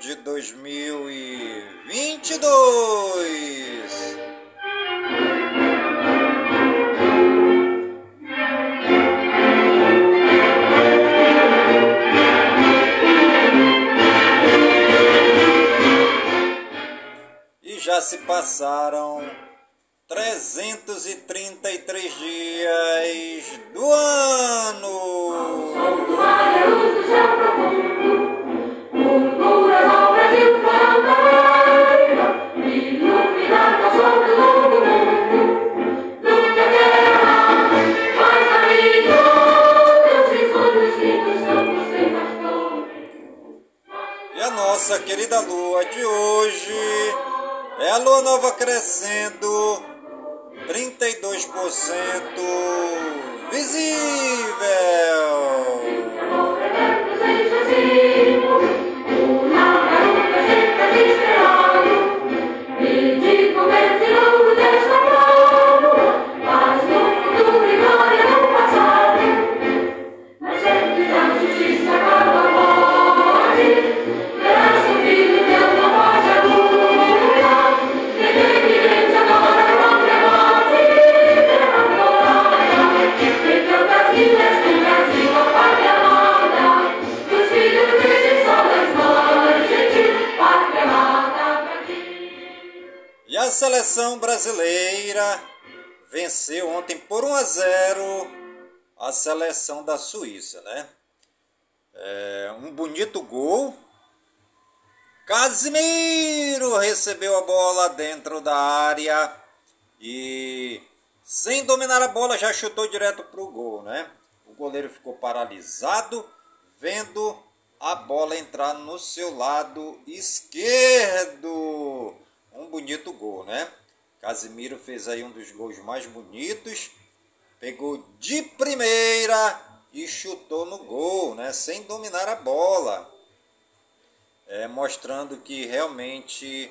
de 2022. E já se passaram 333 dias do ano. E a nossa querida lua de hoje é a lua nova crescendo 32% visível. E a seleção brasileira venceu ontem por 1 a 0 a seleção da Suíça, né? É, um bonito gol. Casimiro recebeu a bola dentro da área e sem dominar a bola já chutou direto para o gol, né? O goleiro ficou paralisado vendo a bola entrar no seu lado esquerdo. Um bonito gol, né? Casimiro fez aí um dos gols mais bonitos. Pegou de primeira e chutou no gol, né? Sem dominar a bola. É, mostrando que realmente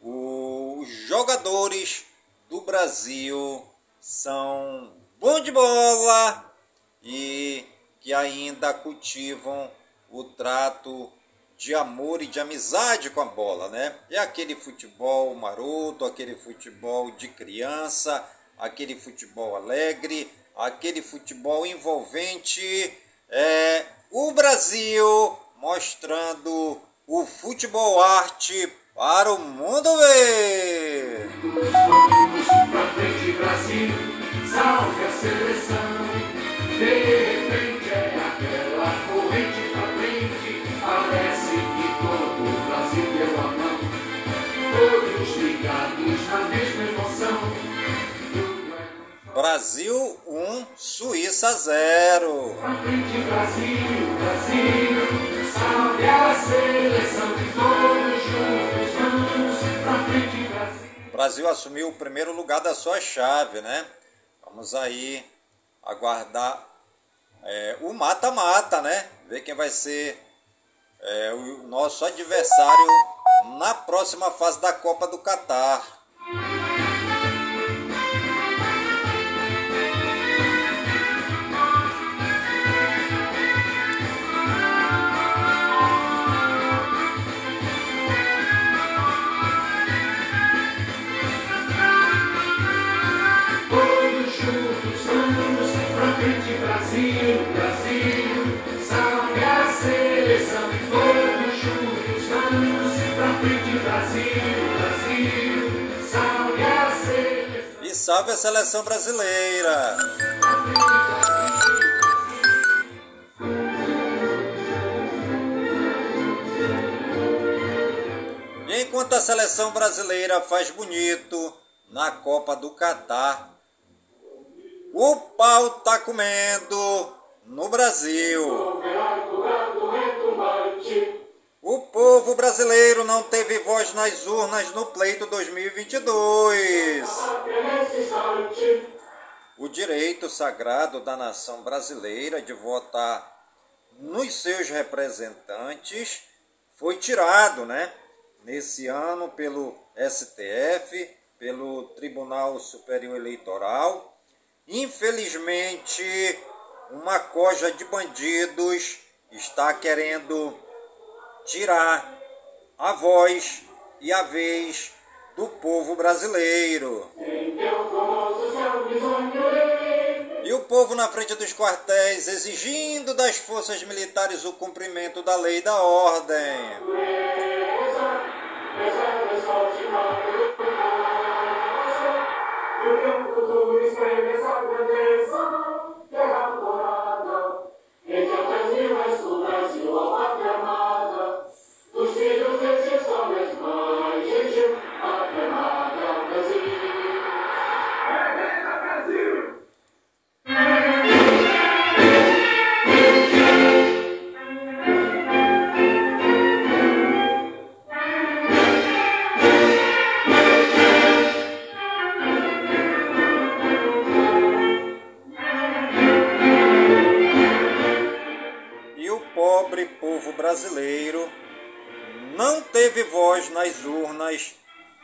os jogadores do Brasil são bons de bola e que ainda cultivam o trato de amor e de amizade com a bola, né? É aquele futebol maroto, aquele futebol de criança, aquele futebol alegre, aquele futebol envolvente. É o Brasil mostrando o futebol arte para o mundo ver. Salve a seleção. Brasil 1, Suíça 0. pra frente, Brasil, Brasil. Salve a seleção de todos juntos. Vamos pra frente, Brasil. O Brasil assumiu o primeiro lugar da sua chave, né? Vamos aí aguardar é, o mata-mata, né? Ver quem vai ser é, o nosso adversário na próxima fase da Copa do Catar. Salve a seleção brasileira! Enquanto a seleção brasileira faz bonito na Copa do Catar, o pau tá comendo no Brasil. O povo brasileiro não teve voz nas urnas no pleito 2022. O direito sagrado da nação brasileira de votar nos seus representantes foi tirado, né? Nesse ano pelo STF, pelo Tribunal Superior Eleitoral. Infelizmente, uma coja de bandidos está querendo tirar a voz e a vez do povo brasileiro. E o povo na frente dos quartéis exigindo das forças militares o cumprimento da lei e da ordem. Brasileiro não teve voz nas urnas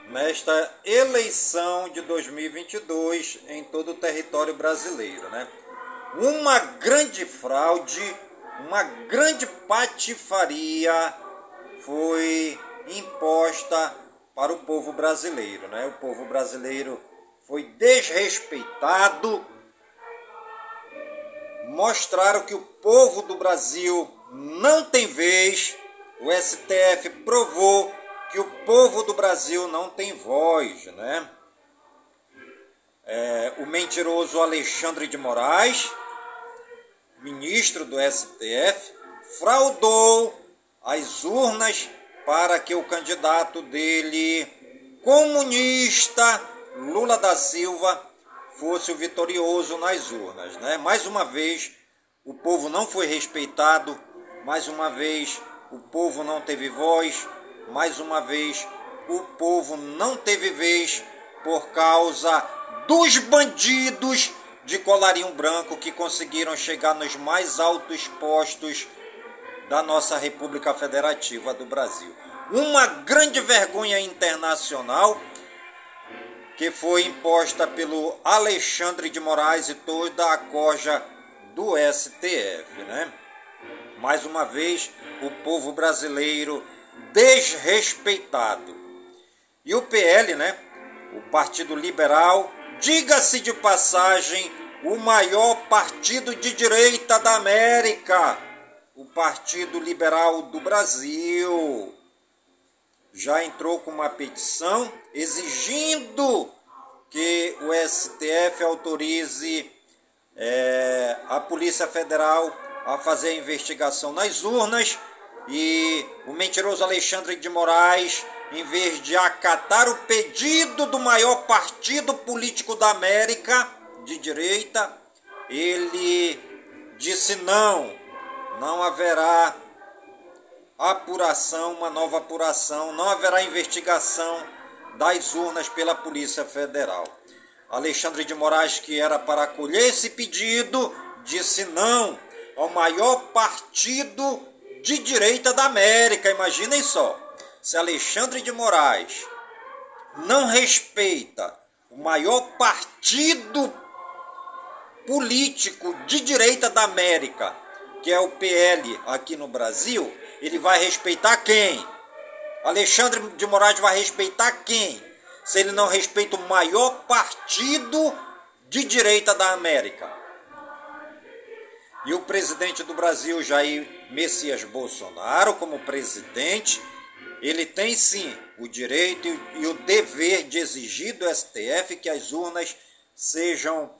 nesta eleição de 2022 em todo o território brasileiro, né? Uma grande fraude, uma grande patifaria foi imposta para o povo brasileiro, né? O povo brasileiro foi desrespeitado mostraram que o povo do Brasil não tem vez. O STF provou que o povo do Brasil não tem voz, né? É, o mentiroso Alexandre de Moraes, ministro do STF, fraudou as urnas para que o candidato dele, comunista, Lula da Silva, fosse o vitorioso nas urnas. Né? Mais uma vez, o povo não foi respeitado, mais uma vez, o povo não teve voz, mais uma vez, o povo não teve vez por causa dos bandidos de colarinho branco que conseguiram chegar nos mais altos postos da nossa República Federativa do Brasil. Uma grande vergonha internacional que foi imposta pelo Alexandre de Moraes e toda a corja do STF, né? Mais uma vez, o povo brasileiro desrespeitado. E o PL, né? O Partido Liberal, diga-se de passagem, o maior partido de direita da América, o Partido Liberal do Brasil já entrou com uma petição exigindo que o STF autorize é, a Polícia Federal a fazer a investigação nas urnas e o mentiroso Alexandre de Moraes, em vez de acatar o pedido do maior partido político da América de direita, ele disse não, não haverá apuração, uma nova apuração, não haverá investigação das urnas pela Polícia Federal. Alexandre de Moraes, que era para acolher esse pedido, disse não ao maior partido de direita da América. Imaginem só, se Alexandre de Moraes não respeita o maior partido político de direita da América, que é o PL aqui no Brasil, ele vai respeitar quem? Alexandre de Moraes vai respeitar quem? Se ele não respeita o maior partido de direita da América. E o presidente do Brasil, Jair Messias Bolsonaro, como presidente, ele tem sim o direito e o dever de exigir do STF que as urnas sejam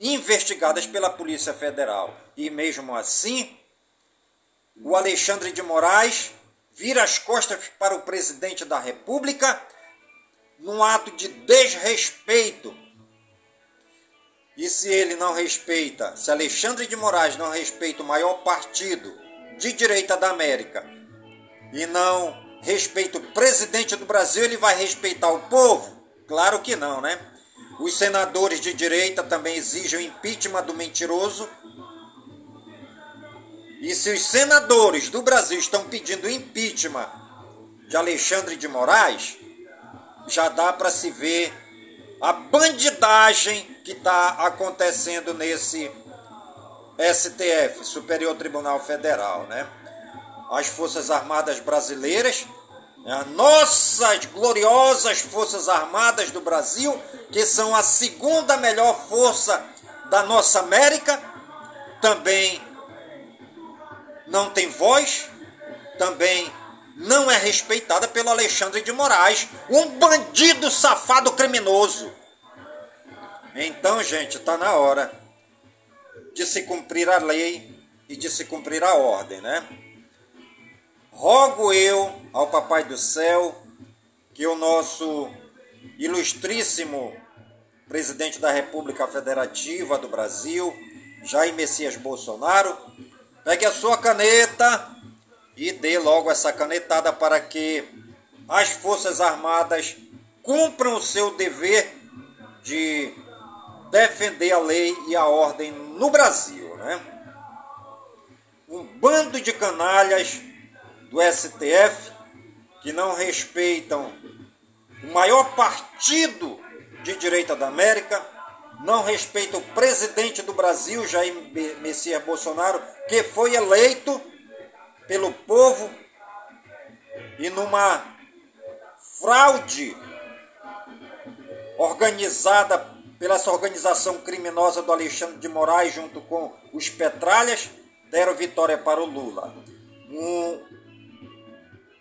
investigadas pela Polícia Federal. E mesmo assim, o Alexandre de Moraes vira as costas para o presidente da República num ato de desrespeito. E se ele não respeita, se Alexandre de Moraes não respeita o maior partido de direita da América e não respeita o presidente do Brasil, ele vai respeitar o povo? Claro que não, né? Os senadores de direita também exigem o impeachment do mentiroso. E se os senadores do Brasil estão pedindo impeachment de Alexandre de Moraes, já dá para se ver a bandidagem que está acontecendo nesse STF, Superior Tribunal Federal, né? As Forças Armadas Brasileiras, né? nossas gloriosas Forças Armadas do Brasil, que são a segunda melhor força da nossa América, também não tem voz, também não é respeitada pelo Alexandre de Moraes, um bandido safado criminoso. Então, gente, está na hora de se cumprir a lei e de se cumprir a ordem, né? Rogo eu ao Papai do Céu que o nosso ilustríssimo presidente da República Federativa do Brasil, Jair Messias Bolsonaro, pegue a sua caneta e dê logo essa canetada para que as Forças Armadas cumpram o seu dever de defender a lei e a ordem no Brasil, né? Um bando de canalhas do STF que não respeitam o maior partido de direita da América, não respeita o presidente do Brasil, Jair Messias Bolsonaro, que foi eleito pelo povo e numa fraude organizada pela essa organização criminosa do Alexandre de Moraes junto com os Petralhas, deram vitória para o Lula. Um,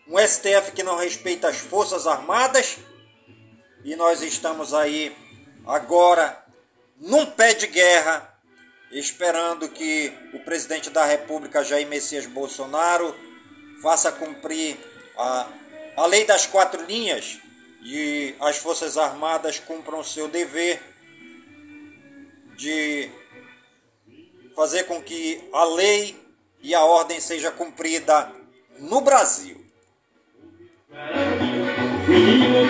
um STF que não respeita as Forças Armadas e nós estamos aí agora num pé de guerra, esperando que o presidente da República, Jair Messias Bolsonaro, faça cumprir a, a lei das quatro linhas e as Forças Armadas cumpram seu dever de fazer com que a lei e a ordem seja cumprida no Brasil. Menino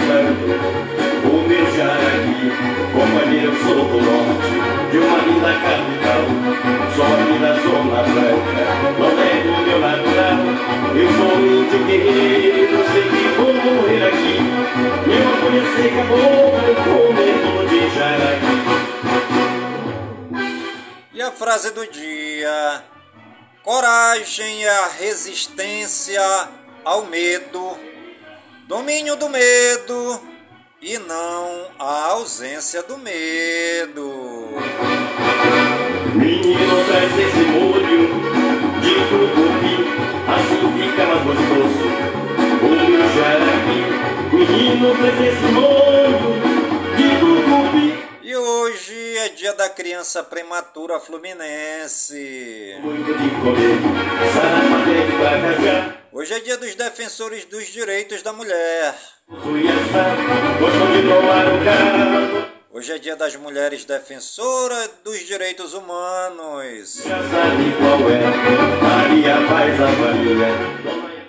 meu jaraqui, companheiro, sou do norte, de uma linda capital, só aqui na zona branca, não é meu natural, eu sou índio guerreiro, sei que vou morrer aqui, meu amor seca, vou comer de jaraqui. E a frase do dia: Coragem é a resistência ao medo, domínio do medo e não a ausência do medo. Menino traz esse molho de tucupi, assim fica mais gostoso. O meu jaraqui, menino traz esse molho de tucupi. E hoje é dia da criança prematura fluminense. Hoje é dia dos defensores dos direitos da mulher. Hoje é dia das mulheres defensoras dos direitos humanos.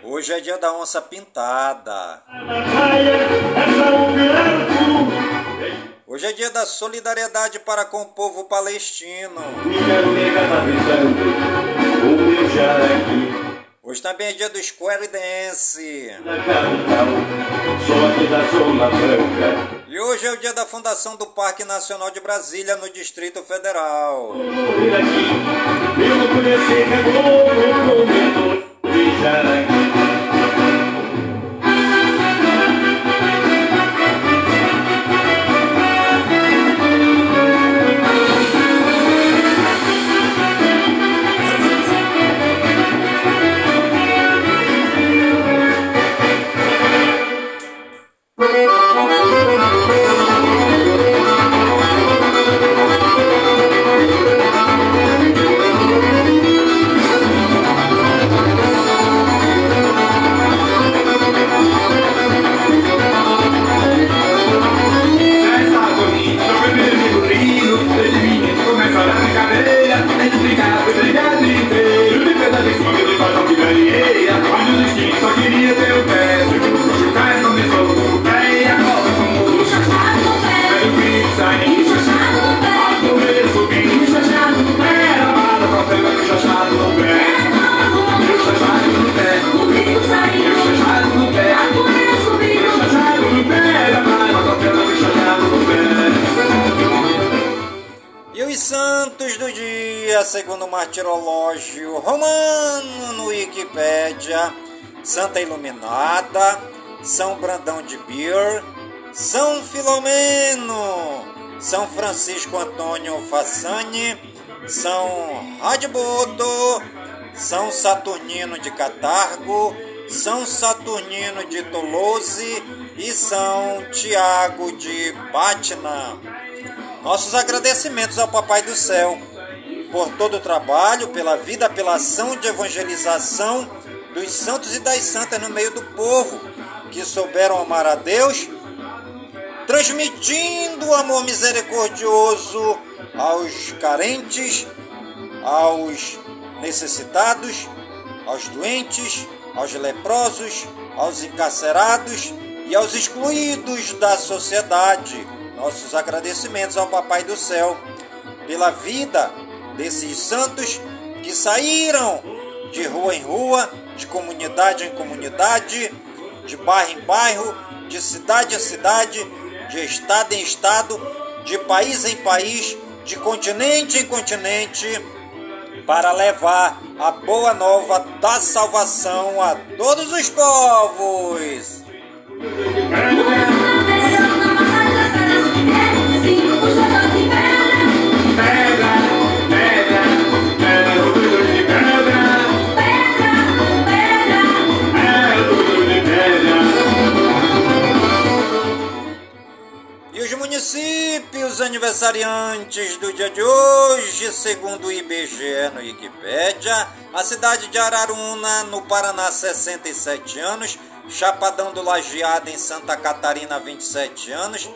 Hoje é dia da onça pintada. Hoje é dia da solidariedade para com o povo palestino. Hoje também é dia do Square Dance. E hoje é o dia da fundação do Parque Nacional de Brasília, no Distrito Federal. Eu não segundo martirológio romano no Wikipédia, Santa Iluminada, São Brandão de Bir, São Filomeno, São Francisco Antônio Fassani, São Radbodo, São Saturnino de Catargo, São Saturnino de Toulouse e São Tiago de Batna. Nossos agradecimentos ao Papai do Céu por todo o trabalho, pela vida, pela ação de evangelização dos santos e das santas no meio do povo, que souberam amar a Deus, transmitindo o amor misericordioso aos carentes, aos necessitados, aos doentes, aos leprosos, aos encarcerados e aos excluídos da sociedade. Nossos agradecimentos ao Papai do Céu pela vida desses santos que saíram de rua em rua, de comunidade em comunidade, de bairro em bairro, de cidade em cidade, de estado em estado, de país em país, de continente em continente, para levar a boa nova da salvação a todos os povos. E os municípios aniversariantes do dia de hoje, segundo o IBGE no Wikipédia, a cidade de Araruna, no Paraná, 67 anos, Chapadão do Lajeado, em Santa Catarina, 27 anos,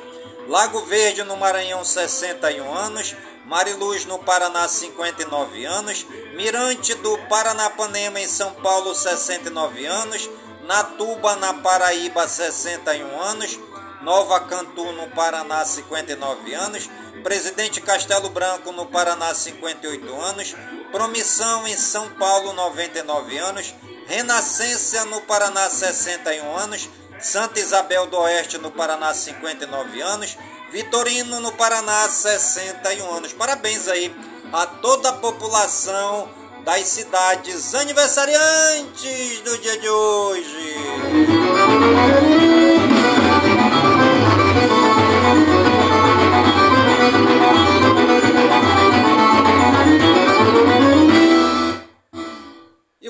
Lago Verde, no Maranhão, 61 anos, Mariluz, no Paraná, 59 anos, Mirante do Paranapanema, em São Paulo, 69 anos, Natuba, na Paraíba, 61 anos, Nova Cantu, no Paraná, 59 anos, Presidente Castelo Branco, no Paraná, 58 anos, Promissão, em São Paulo, 99 anos, Renascência, no Paraná, 61 anos, Santa Isabel do Oeste, no Paraná, 59 anos, Vitorino, no Paraná, 61 anos. Parabéns aí a toda a população das cidades aniversariantes do dia de hoje.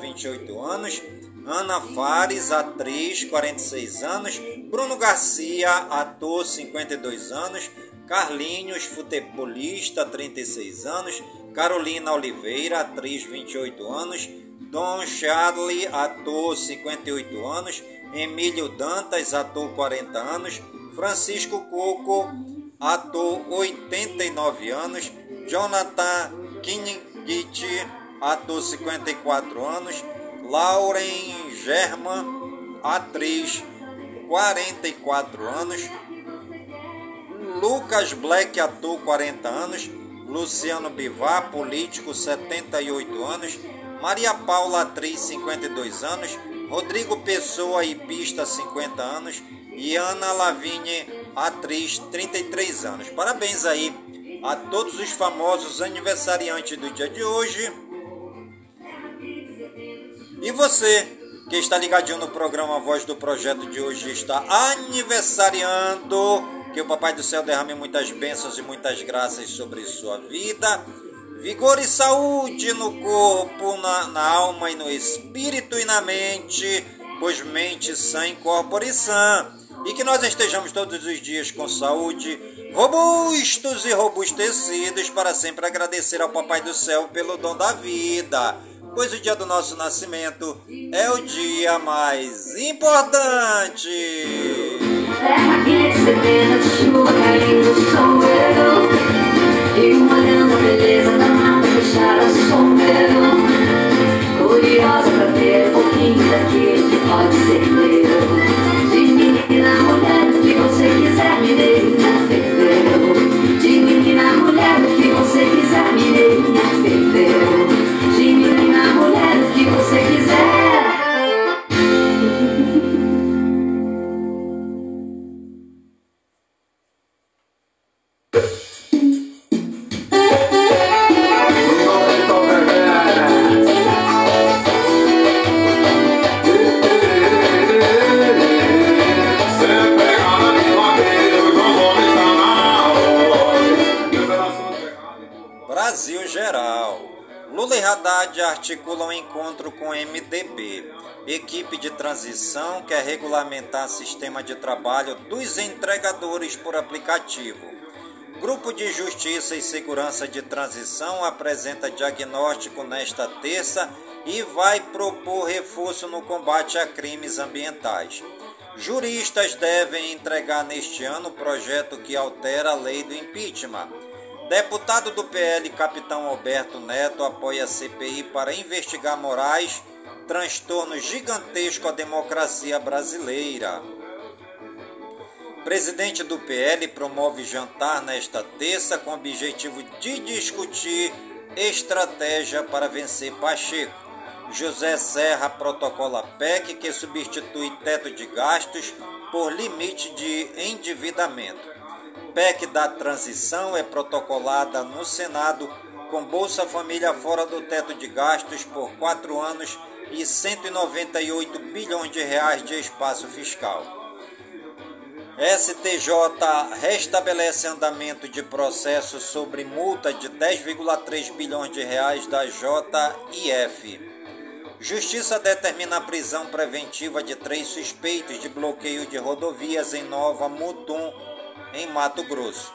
28 anos, Ana Fares, atriz, 46 anos, Bruno Garcia, ator, 52 anos, Carlinhos, futebolista, 36 anos, Carolina Oliveira, atriz, 28 anos, Don Charlie, ator, 58 anos, Emílio Dantas, ator, 40 anos, Francisco Coco, ator, 89 anos, Jonathan Kinigit, ator, 54 anos, Lauren German, atriz, 44 anos, Lucas Black, ator, 40 anos, Luciano Bivar, político, 78 anos, Maria Paula, atriz, 52 anos, Rodrigo Pessoa, hipista, 50 anos, e Ana Lavigne, atriz, 33 anos. Parabéns aí a todos os famosos aniversariantes do dia de hoje. E você que está ligadinho no programa Voz do Projeto de hoje está aniversariando. Que o Papai do Céu derrame muitas bênçãos e muitas graças sobre sua vida. Vigor e saúde no corpo, na, na alma e no espírito e na mente, pois mente sã e corpore sã. E que nós estejamos todos os dias com saúde, robustos e robustecidos, para sempre agradecer ao Papai do Céu pelo dom da vida pois o dia do nosso nascimento é o dia mais importante. Curiosa pra um pouquinho daquilo que pode ser meu. Lula e Haddad articulam encontro com MDB. Equipe de transição quer regulamentar sistema de trabalho dos entregadores por aplicativo. Grupo de Justiça e Segurança de Transição apresenta diagnóstico nesta terça e vai propor reforço no combate a crimes ambientais. Juristas devem entregar neste ano projeto que altera a lei do impeachment. Deputado do PL, capitão Alberto Neto, apoia a CPI para investigar Moraes, transtorno gigantesco à democracia brasileira. Presidente do PL promove jantar nesta terça com o objetivo de discutir estratégia para vencer Pacheco. José Serra protocola PEC que substitui teto de gastos por limite de endividamento. PEC da transição é protocolada no Senado com Bolsa Família fora do teto de gastos por quatro anos e 198 bilhões de reais de espaço fiscal. STJ restabelece andamento de processo sobre multa de 10,3 bilhões de reais da JIF. Justiça determina a prisão preventiva de três suspeitos de bloqueio de rodovias em Nova Mutum, em Mato Grosso.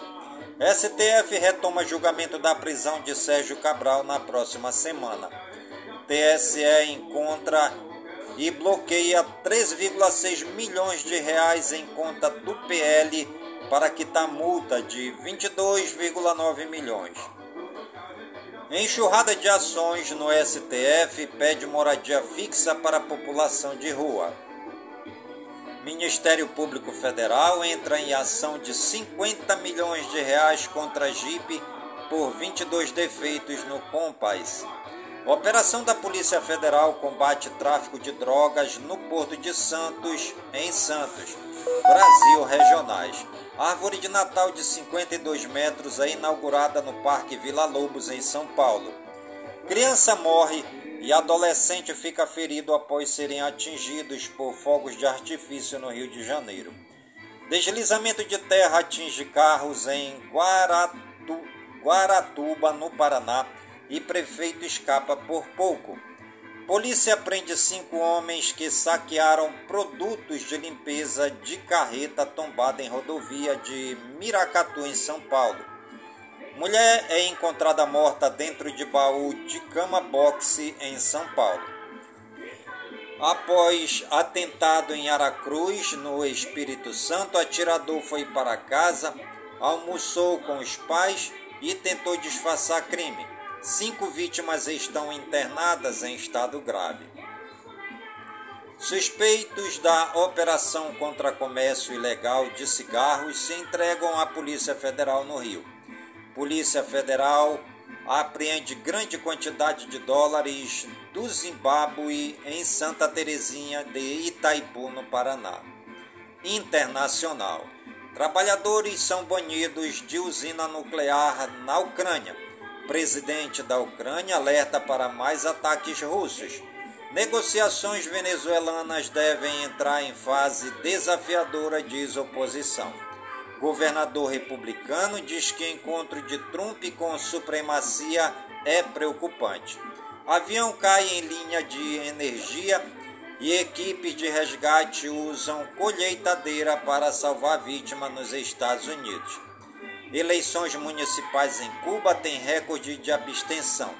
STF retoma julgamento da prisão de Sérgio Cabral na próxima semana. TSE encontra e bloqueia 3,6 milhões de reais em conta do PL para quitar multa de 22,9 milhões. Enxurrada de ações no STF pede moradia fixa para a população de rua. Ministério Público Federal entra em ação de 50 milhões de reais contra a Jeep por 22 defeitos no Compass. Operação da Polícia Federal combate tráfico de drogas no Porto de Santos, em Santos, Brasil regionais. Árvore de Natal de 52 metros é inaugurada no Parque Vila Lobos, em São Paulo. Criança morre e adolescente fica ferido após serem atingidos por fogos de artifício no Rio de Janeiro. Deslizamento de terra atinge carros em Guaratu, Guaratuba, no Paraná, e prefeito escapa por pouco. Polícia prende cinco homens que saquearam produtos de limpeza de carreta tombada em rodovia de Miracatu, em São Paulo. Mulher é encontrada morta dentro de baú de cama boxe em São Paulo. Após atentado em Aracruz, no Espírito Santo, atirador foi para casa, almoçou com os pais e tentou disfarçar crime. Cinco vítimas estão internadas em estado grave. Suspeitos da operação contra comércio ilegal de cigarros se entregam à Polícia Federal no Rio. Polícia Federal apreende grande quantidade de dólares do Zimbábue em Santa Terezinha de Itaipu, no Paraná. Internacional. Trabalhadores são banidos de usina nuclear na Ucrânia. Presidente da Ucrânia alerta para mais ataques russos. Negociações venezuelanas devem entrar em fase desafiadora, diz oposição. Governador republicano diz que encontro de Trump com supremacia é preocupante. Avião cai em linha de energia e equipes de resgate usam colheitadeira para salvar vítima nos Estados Unidos. Eleições municipais em Cuba têm recorde de abstenção.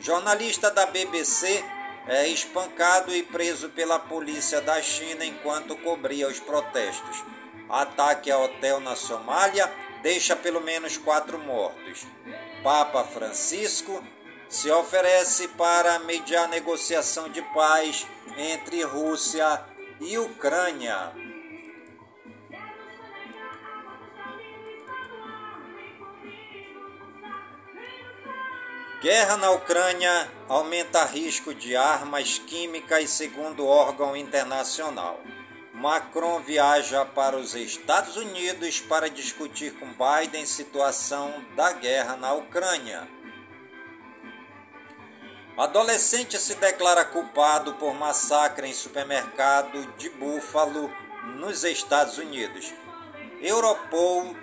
Jornalista da BBC é espancado e preso pela polícia da China enquanto cobria os protestos. Ataque a hotel na Somália deixa pelo menos quatro mortos. Papa Francisco se oferece para mediar negociação de paz entre Rússia e Ucrânia. Guerra na Ucrânia aumenta risco de armas químicas, segundo órgão internacional. Macron viaja para os Estados Unidos para discutir com Biden situação da guerra na Ucrânia. Adolescente se declara culpado por massacre em supermercado de Buffalo, nos Estados Unidos. Europol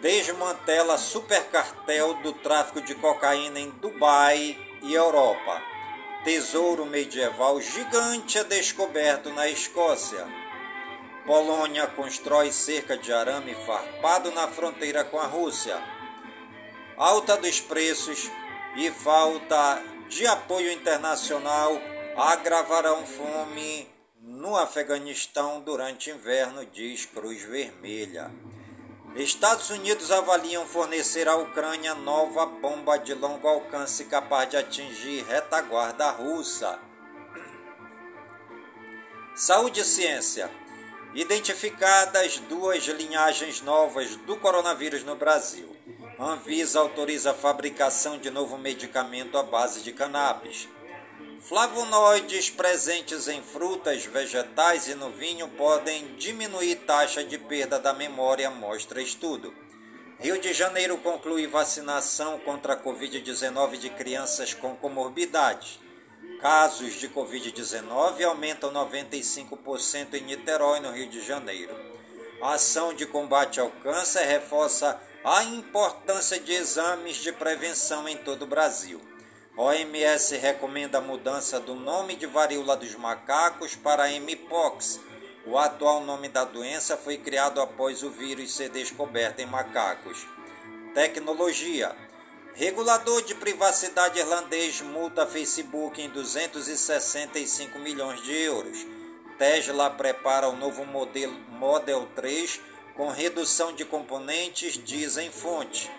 desmantela supercartel do tráfico de cocaína em Dubai e Europa. Tesouro medieval gigante é descoberto na Escócia. Polônia constrói cerca de arame farpado na fronteira com a Rússia. Alta dos preços e falta de apoio internacional agravarão fome no Afeganistão durante inverno, diz Cruz Vermelha. Estados Unidos avaliam fornecer à Ucrânia nova bomba de longo alcance capaz de atingir retaguarda russa. Saúde e ciência. Identificadas duas linhagens novas do coronavírus no Brasil. Anvisa autoriza a fabricação de novo medicamento à base de cannabis. Flavonoides presentes em frutas, vegetais e no vinho podem diminuir taxa de perda da memória, mostra estudo. Rio de Janeiro conclui vacinação contra a Covid-19 de crianças com comorbidades. Casos de Covid-19 aumentam 95% em Niterói, no Rio de Janeiro. A ação de combate ao câncer reforça a importância de exames de prevenção em todo o Brasil. OMS recomenda a mudança do nome de varíola dos macacos para Mpox. O atual nome da doença foi criado após o vírus ser descoberto em macacos. Tecnologia. Regulador de privacidade irlandês multa Facebook em 265 milhões de euros. Tesla prepara o novo modelo Model 3 com redução de componentes, dizem fonte.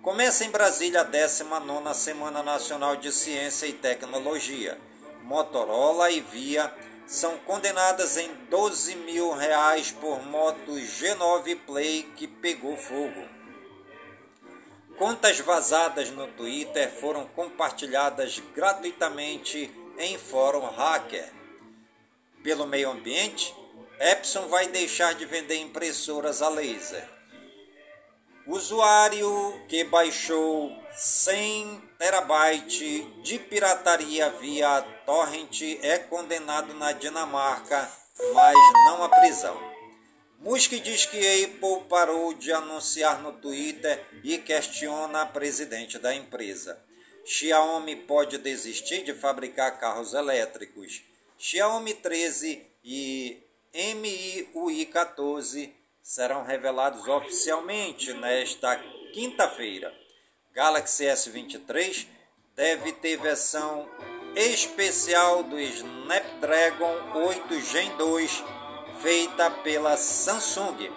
Começa em Brasília a 19 Semana Nacional de Ciência e Tecnologia. Motorola e Via são condenadas em 12 mil reais por moto G9 Play que pegou fogo. Contas vazadas no Twitter foram compartilhadas gratuitamente em fórum hacker. Pelo meio ambiente, Epson vai deixar de vender impressoras a laser. Usuário que baixou 100 terabytes de pirataria via torrent é condenado na Dinamarca, mas não à prisão. Musk diz que Apple parou de anunciar no Twitter e questiona a presidente da empresa. Xiaomi pode desistir de fabricar carros elétricos. Xiaomi 13 e MIUI 14 serão revelados oficialmente nesta quinta-feira. Galaxy S23 deve ter versão especial do Snapdragon 8 Gen 2 feita pela Samsung.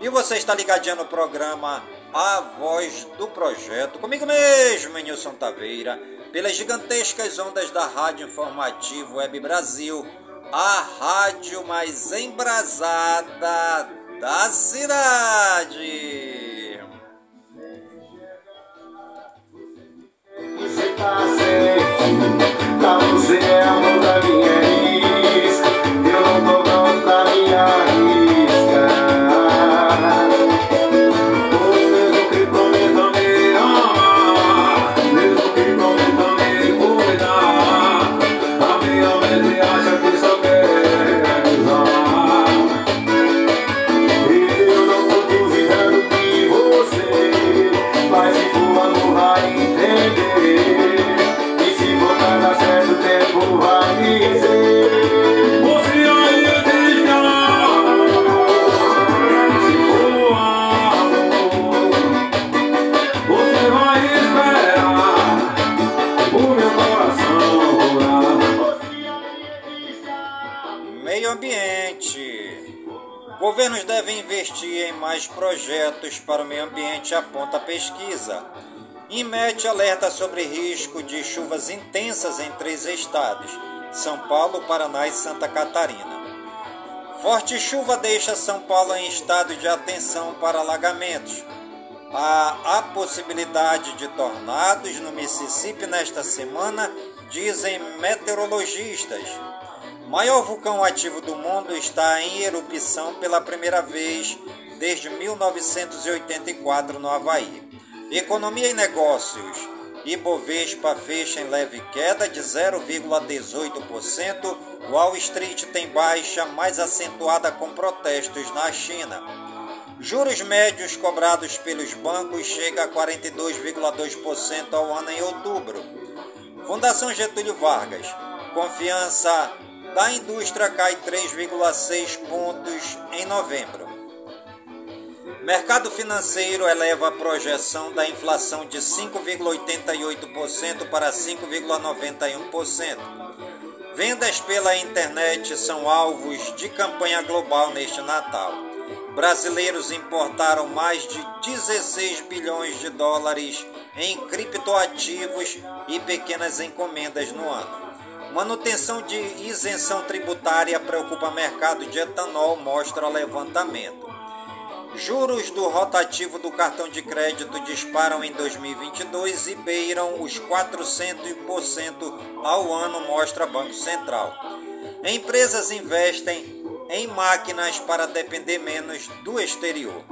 E você está ligadinho no programa A Voz do Projeto, comigo mesmo, Nilson Taveira, pelas gigantescas ondas da Rádio Informativo Web Brasil, a rádio mais embrasada da cidade. Você tá certo, tá Yeah. Governos devem investir em mais projetos para o meio ambiente, aponta a pesquisa. INMET alerta sobre risco de chuvas intensas em três estados: São Paulo, Paraná e Santa Catarina. Forte chuva deixa São Paulo em estado de atenção para alagamentos. Há a possibilidade de tornados no Mississippi nesta semana, dizem meteorologistas. Maior vulcão ativo do mundo está em erupção pela primeira vez desde 1984 no Havaí. Economia e negócios. Ibovespa fecha em leve queda de 0,18%. Wall Street tem baixa mais acentuada com protestos na China. Juros médios cobrados pelos bancos chega a 42,2% ao ano em outubro. Fundação Getúlio Vargas. Confiança da indústria cai 3,6 pontos em novembro. Mercado financeiro eleva a projeção da inflação de 5,88% para 5,91%. Vendas pela internet são alvos de campanha global neste Natal. Brasileiros importaram mais de 16 bilhões de dólares em criptoativos e pequenas encomendas no ano. Manutenção de isenção tributária preocupa mercado de etanol, mostra levantamento. Juros do rotativo do cartão de crédito disparam em 2022 e beiram os 400% ao ano, mostra Banco Central. Empresas investem em máquinas para depender menos do exterior.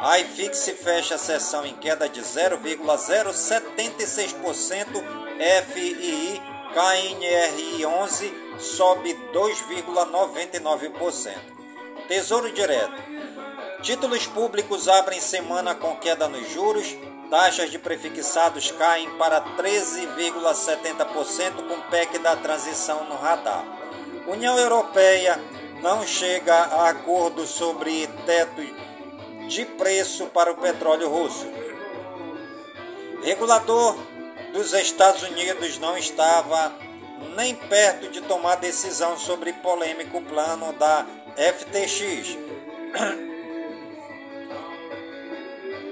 A iFix fecha a sessão em queda de 0,076%, FII KNRI 11 sobe 2,99%. Tesouro Direto. Títulos públicos abrem semana com queda nos juros, taxas de prefixados caem para 13,70% com PEC da transição no radar. União Europeia não chega a acordo sobre teto de preço para o petróleo russo. Regulador dos Estados Unidos não estava nem perto de tomar decisão sobre polêmico plano da FTX.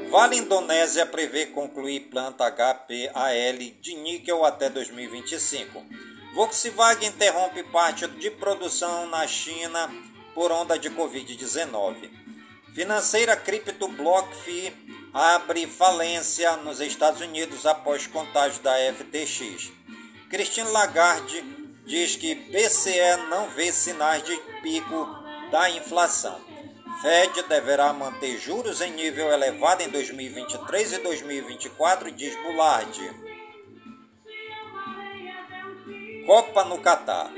Vale Indonésia prevê concluir planta HPAL de níquel até 2025. Volkswagen interrompe parte de produção na China por onda de Covid-19. Financeira Crypto BlockFi abre falência nos Estados Unidos após contágio da FTX. Christine Lagarde diz que BCE não vê sinais de pico da inflação. Fed deverá manter juros em nível elevado em 2023 e 2024, diz Bullard. Copa no Catar.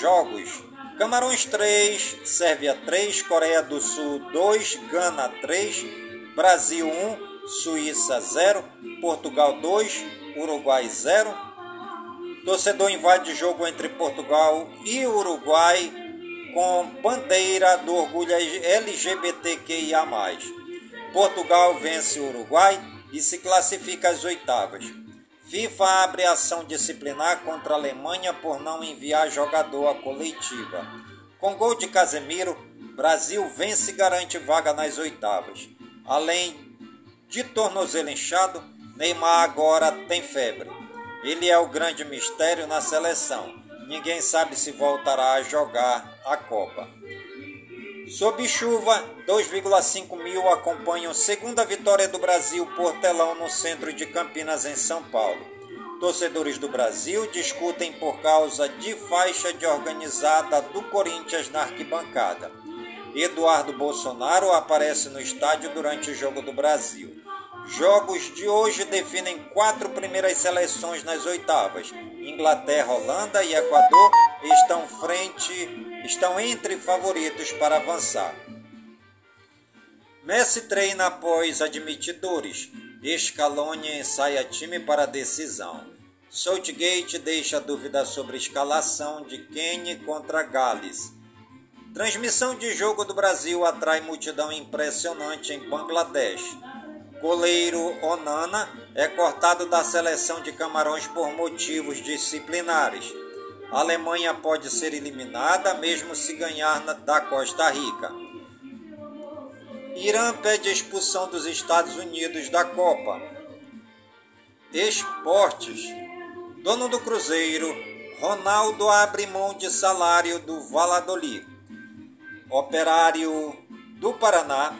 Jogos. Camarões 3, Sérvia 3, Coreia do Sul 2, Gana 3, Brasil 1, Suíça 0, Portugal 2, Uruguai 0. Torcedor invade jogo entre Portugal e Uruguai com bandeira do orgulho LGBTQIA+. Portugal vence o Uruguai e se classifica às oitavas. FIFA abre ação disciplinar contra a Alemanha por não enviar jogador à coletiva. Com gol de Casemiro, Brasil vence e garante vaga nas oitavas. Além de tornozelo inchado, Neymar agora tem febre. Ele é o grande mistério na seleção. Ninguém sabe se voltará a jogar a Copa. Sob chuva, 2,5 mil acompanham segunda vitória do Brasil por telão no centro de Campinas, em São Paulo. Torcedores do Brasil discutem por causa de faixa de organizada do Corinthians na arquibancada. Eduardo Bolsonaro aparece no estádio durante o Jogo do Brasil. Jogos de hoje definem quatro primeiras seleções nas oitavas. Inglaterra, Holanda e Equador estão frente estão entre favoritos para avançar. Messi treina após admitidores. Scaloni ensaia time para decisão. Southgate deixa dúvida sobre escalação de Kane contra Gales. Transmissão de jogo do Brasil atrai multidão impressionante em Bangladesh. Goleiro Onana é cortado da seleção de Camarões por motivos disciplinares. A Alemanha pode ser eliminada mesmo se ganhar da Costa Rica. Irã pede expulsão dos Estados Unidos da Copa. Esportes. Dono do Cruzeiro, Ronaldo abre mão de salário do Valladolid. Operário do Paraná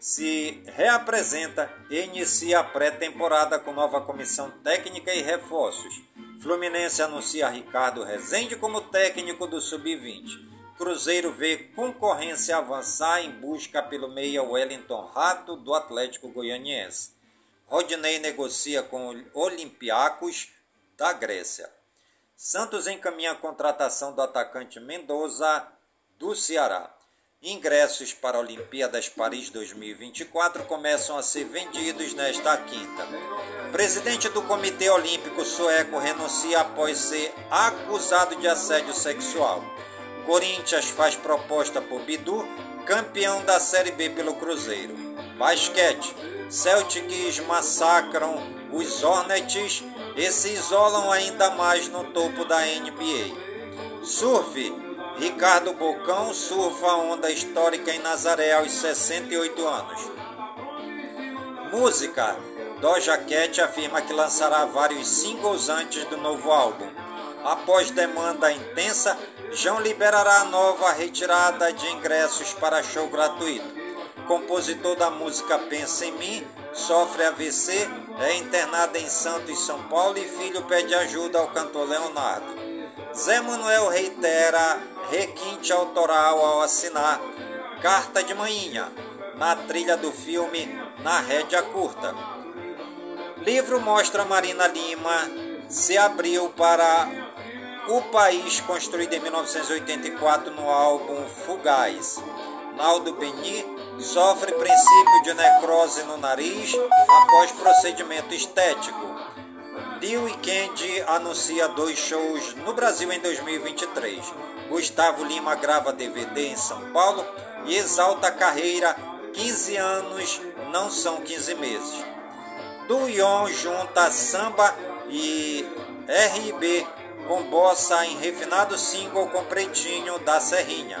se reapresenta e inicia a pré-temporada com nova comissão técnica e reforços. Fluminense anuncia Ricardo Rezende como técnico do Sub-20. Cruzeiro vê concorrência avançar em busca pelo meia Wellington Rato do Atlético Goianiense. Rodinei negocia com Olympiacos da Grécia. Santos encaminha a contratação do atacante Mendoza do Ceará. Ingressos para a Olimpíadas Paris 2024 começam a ser vendidos nesta quinta. Presidente do Comitê Olímpico Sueco renuncia após ser acusado de assédio sexual. Corinthians faz proposta por Bidu, campeão da Série B pelo Cruzeiro. Basquete. Celtics massacram os Hornets e se isolam ainda mais no topo da NBA. Surf. Ricardo Bocão surfa a onda histórica em Nazaré aos 68 anos. Música. Doja Cat afirma que lançará vários singles antes do novo álbum. Após demanda intensa, João liberará a nova retirada de ingressos para show gratuito. Compositor da música Pensa em Mim, sofre AVC, é internado em Santos, São Paulo e filho pede ajuda ao cantor Leonardo. Zé Manuel reitera requinte autoral ao assinar Carta de Manhinha, na trilha do filme Na Rédea Curta. Livro mostra Marina Lima se abriu para o país construído em 1984 no álbum Fugaz. Naldo Beni sofre princípio de necrose no nariz após procedimento estético. The Weeknd anuncia dois shows no Brasil em 2023. Gustavo Lima grava DVD em São Paulo e exalta a carreira 15 anos não são 15 meses. Do Ion junta samba e RB com bossa em refinado single com pretinho da Serrinha.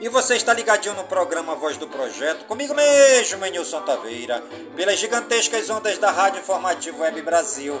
E você está ligadinho no programa Voz do Projeto, comigo mesmo, Nilson Taveira, pelas gigantescas ondas da Rádio Informativo Web Brasil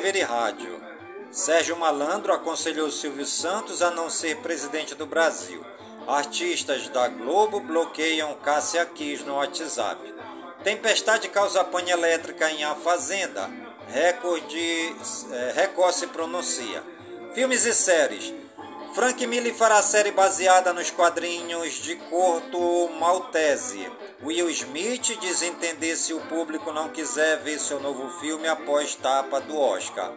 TV e rádio. Sérgio Malandro aconselhou Silvio Santos a não ser presidente do Brasil. Artistas da Globo bloqueiam Cássia Kiss no WhatsApp. Tempestade causa pane elétrica em A Fazenda. Recorde, é, Record se pronuncia. Filmes e séries. Frank Miller fará série baseada nos quadrinhos de Corto Maltese. Will Smith diz entender se o público não quiser ver seu novo filme após tapa do Oscar.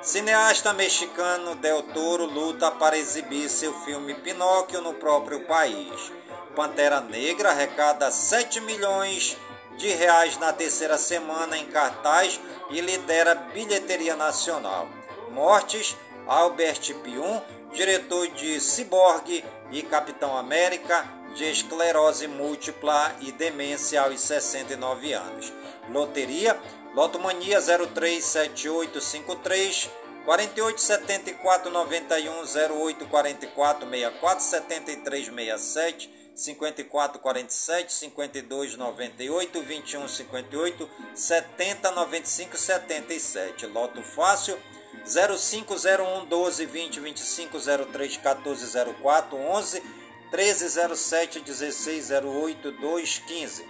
Cineasta mexicano Del Toro luta para exibir seu filme Pinóquio no próprio país. Pantera Negra arrecada 7 milhões de reais na terceira semana em cartaz e lidera bilheteria nacional. Mortes, Albert Pium diretor de Cyborg e Capitão América, de esclerose múltipla e demência aos 69 anos. Loteria, Lotomania 037853 4874 91 0844 64 73 67 54 47 52 98 21 58 70 95 77. Loto Fácil 0501 12 20 25 03 14 04 11 13 07 16 08 2 15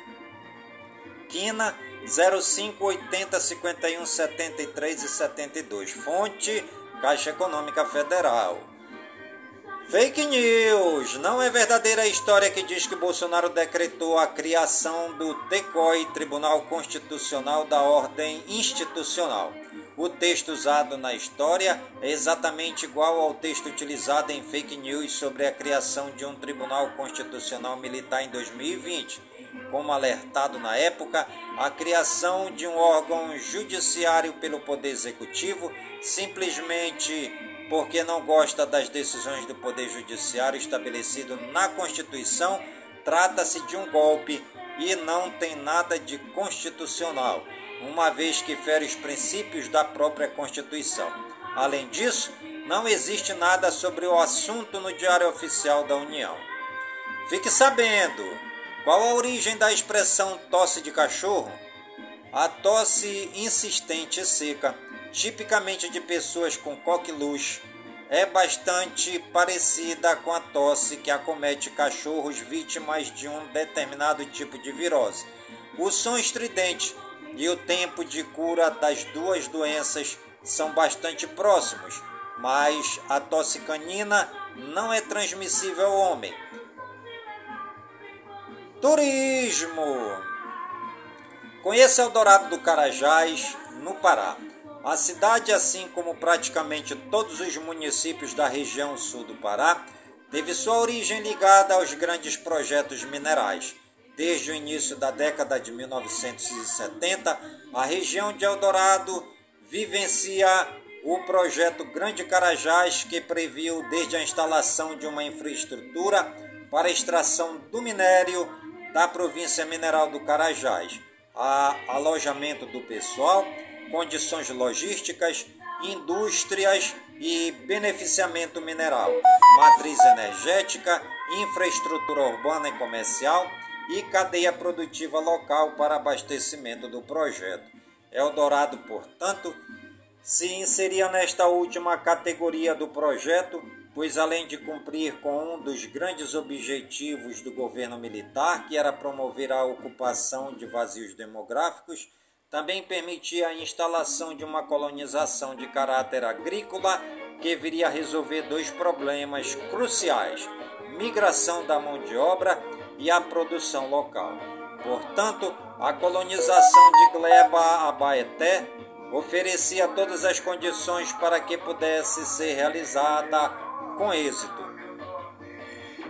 Quina 05 80 51 73 e 72 Fonte Caixa Econômica Federal Fake news! Não é verdadeira a história que diz que Bolsonaro decretou a criação do TECOI, Tribunal Constitucional da Ordem Institucional. O texto usado na história é exatamente igual ao texto utilizado em fake news sobre a criação de um Tribunal Constitucional Militar em 2020. Como alertado na época, a criação de um órgão judiciário pelo Poder Executivo, simplesmente porque não gosta das decisões do Poder Judiciário estabelecido na Constituição, trata-se de um golpe e não tem nada de constitucional uma vez que fere os princípios da própria Constituição. Além disso, não existe nada sobre o assunto no Diário Oficial da União. Fique sabendo qual a origem da expressão tosse de cachorro. A tosse insistente e seca, tipicamente de pessoas com coqueluche, é bastante parecida com a tosse que acomete cachorros vítimas de um determinado tipo de virose. O som estridente e o tempo de cura das duas doenças são bastante próximos, mas a tosse canina não é transmissível ao homem. Turismo. Conheça Eldorado do Carajás, no Pará. A cidade, assim como praticamente todos os municípios da região sul do Pará, teve sua origem ligada aos grandes projetos minerais. Desde o início da década de 1970, a região de Eldorado vivencia o projeto Grande Carajás, que previu desde a instalação de uma infraestrutura para extração do minério da província mineral do Carajás, a alojamento do pessoal, condições logísticas, indústrias e beneficiamento mineral, matriz energética, infraestrutura urbana e comercial, e cadeia produtiva local para abastecimento do projeto. Eldorado, portanto, se inseria nesta última categoria do projeto, pois além de cumprir com um dos grandes objetivos do governo militar, que era promover a ocupação de vazios demográficos, também permitia a instalação de uma colonização de caráter agrícola que viria a resolver dois problemas cruciais: migração da mão de obra e a produção local. Portanto, a colonização de Gleba a Baeté oferecia todas as condições para que pudesse ser realizada com êxito.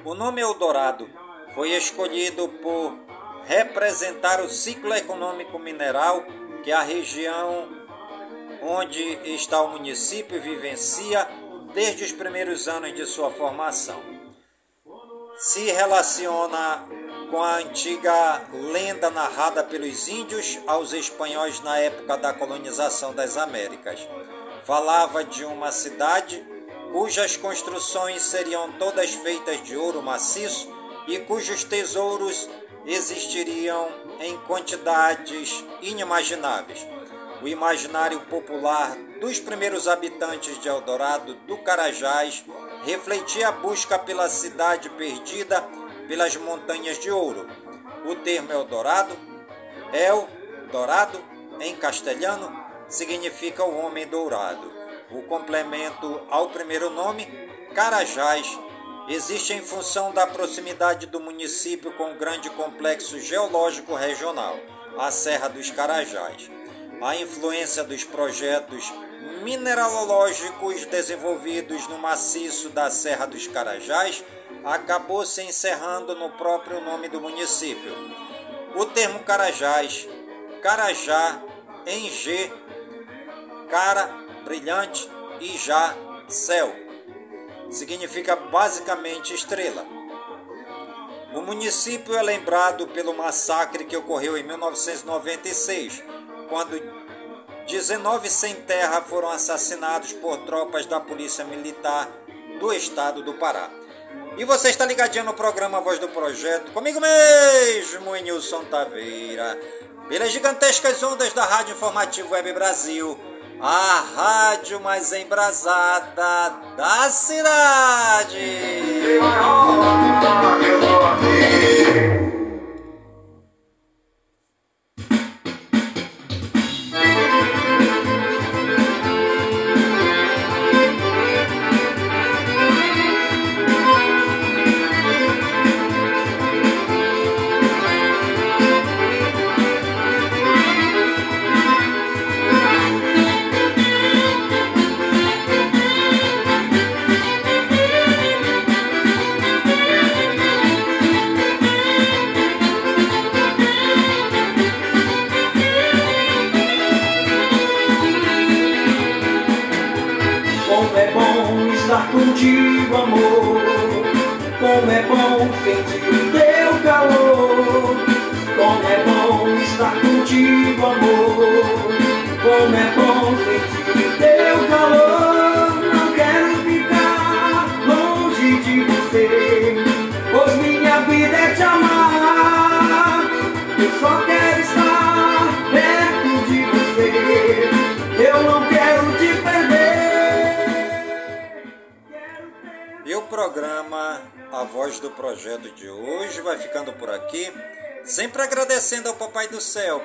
O nome Eldorado foi escolhido por representar o ciclo econômico mineral que a região onde está o município vivencia desde os primeiros anos de sua formação se relaciona com a antiga lenda narrada pelos índios aos espanhóis na época da colonização das Américas. Falava de uma cidade cujas construções seriam todas feitas de ouro maciço e cujos tesouros existiriam em quantidades inimagináveis. o imaginário popular dos primeiros habitantes de Eldorado do Carajás refletia a busca pela cidade perdida pelas montanhas de ouro. O termo Eldorado, El Dourado, em castelhano, significa o homem dourado. O complemento ao primeiro nome, Carajás, existe em função da proximidade do município com o grande complexo geológico regional, a Serra dos Carajás. A influência dos projetos mineralógicos desenvolvidos no maciço da Serra dos Carajás acabou se encerrando no próprio nome do município. O termo Carajás, Carajá, em G, cara, brilhante e já, céu, significa basicamente estrela. O município é lembrado pelo massacre que ocorreu em 1996, quando 19 sem terra foram assassinados por tropas da Polícia Militar do Estado do Pará. E você está ligadinho no programa Voz do Projeto, comigo mesmo, Nilson Taveira, pelas gigantescas ondas da Rádio Informativo Web Brasil, a rádio mais embrasada da cidade.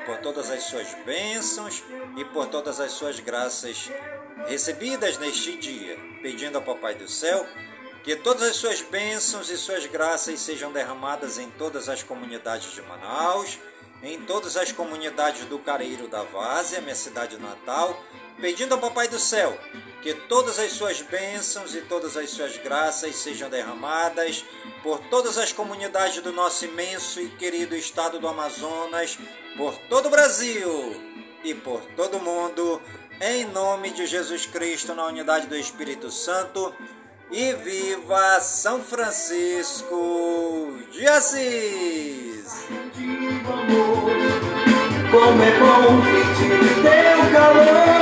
Por todas as suas bênçãos e por todas as suas graças recebidas neste dia, pedindo ao Papai do Céu que todas as suas bênçãos e suas graças sejam derramadas em todas as comunidades de Manaus, em todas as comunidades do Careiro da Várzea, minha cidade natal, pedindo ao Papai do Céu que todas as suas bênçãos e todas as suas graças sejam derramadas por todas as comunidades do nosso imenso e querido estado do Amazonas, por todo o Brasil e por todo o mundo, em nome de Jesus Cristo, na unidade do Espírito Santo. E viva São Francisco de Assis! Como é bom sentir o teu calor.